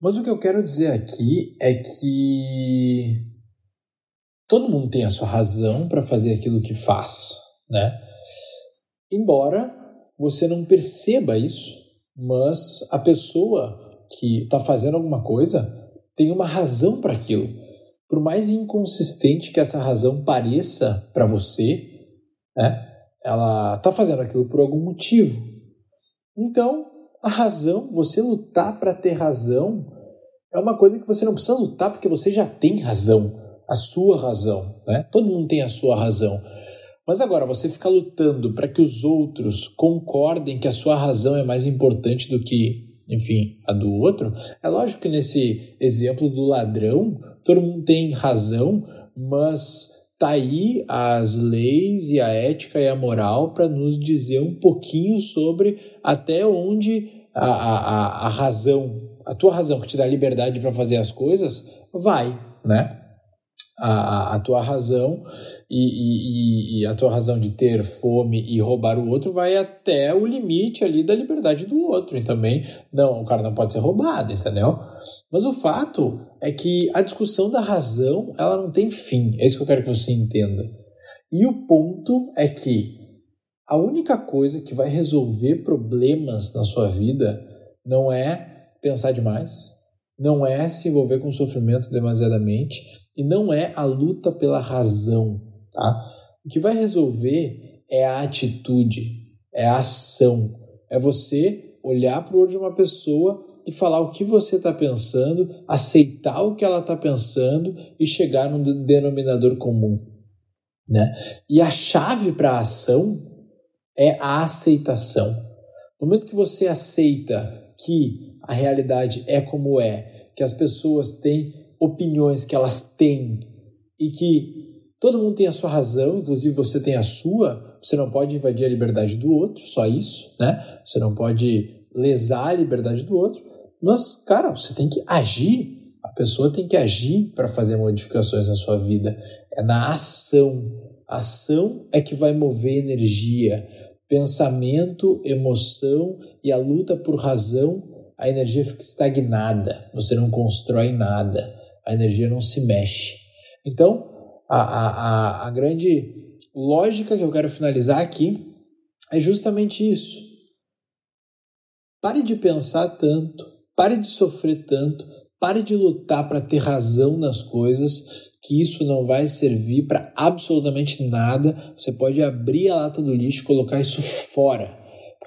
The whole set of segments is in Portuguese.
Mas o que eu quero dizer aqui é que todo mundo tem a sua razão para fazer aquilo que faz, né? Embora você não perceba isso, mas a pessoa que está fazendo alguma coisa tem uma razão para aquilo. Por mais inconsistente que essa razão pareça para você, né? Ela está fazendo aquilo por algum motivo. Então, a razão, você lutar para ter razão, é uma coisa que você não precisa lutar porque você já tem razão, a sua razão, né? Todo mundo tem a sua razão. Mas agora, você ficar lutando para que os outros concordem que a sua razão é mais importante do que, enfim, a do outro, é lógico que nesse exemplo do ladrão, todo mundo tem razão, mas tá aí as leis e a ética e a moral para nos dizer um pouquinho sobre até onde a, a, a razão, a tua razão que te dá liberdade para fazer as coisas, vai, né? A, a tua razão e, e, e, a tua razão de ter fome e roubar o outro vai até o limite ali da liberdade do outro. E também, não, o cara não pode ser roubado, entendeu? Mas o fato é que a discussão da razão, ela não tem fim. É isso que eu quero que você entenda. E o ponto é que a única coisa que vai resolver problemas na sua vida não é pensar demais, não é se envolver com sofrimento demasiadamente e não é a luta pela razão, tá? O que vai resolver é a atitude, é a ação, é você olhar para o olho de uma pessoa e falar o que você está pensando, aceitar o que ela está pensando e chegar num denominador comum, né? E a chave para a ação é a aceitação. No momento que você aceita que a realidade é como é, que as pessoas têm opiniões que elas têm e que todo mundo tem a sua razão, inclusive você tem a sua, você não pode invadir a liberdade do outro, só isso, né? Você não pode lesar a liberdade do outro, mas, cara, você tem que agir. A pessoa tem que agir para fazer modificações na sua vida. É na ação. A ação é que vai mover energia. Pensamento, emoção e a luta por razão a energia fica estagnada, você não constrói nada, a energia não se mexe. Então, a, a, a grande lógica que eu quero finalizar aqui é justamente isso. Pare de pensar tanto, pare de sofrer tanto, pare de lutar para ter razão nas coisas, que isso não vai servir para absolutamente nada. Você pode abrir a lata do lixo e colocar isso fora.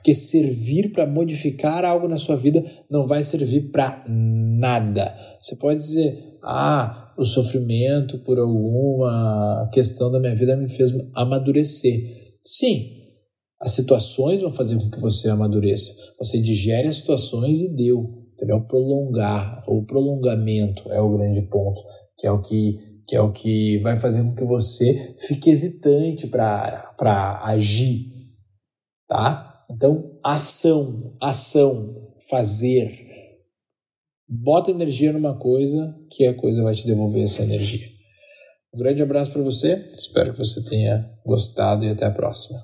Porque servir para modificar algo na sua vida não vai servir para nada. Você pode dizer: ah, o sofrimento por alguma questão da minha vida me fez amadurecer. Sim, as situações vão fazer com que você amadureça. Você digere as situações e deu. Entendeu? Prolongar, o prolongamento é o grande ponto, que é o que, que, é o que vai fazer com que você fique hesitante para agir. Tá? Então, ação, ação, fazer. Bota energia numa coisa que a coisa vai te devolver essa energia. Um grande abraço para você, espero que você tenha gostado e até a próxima.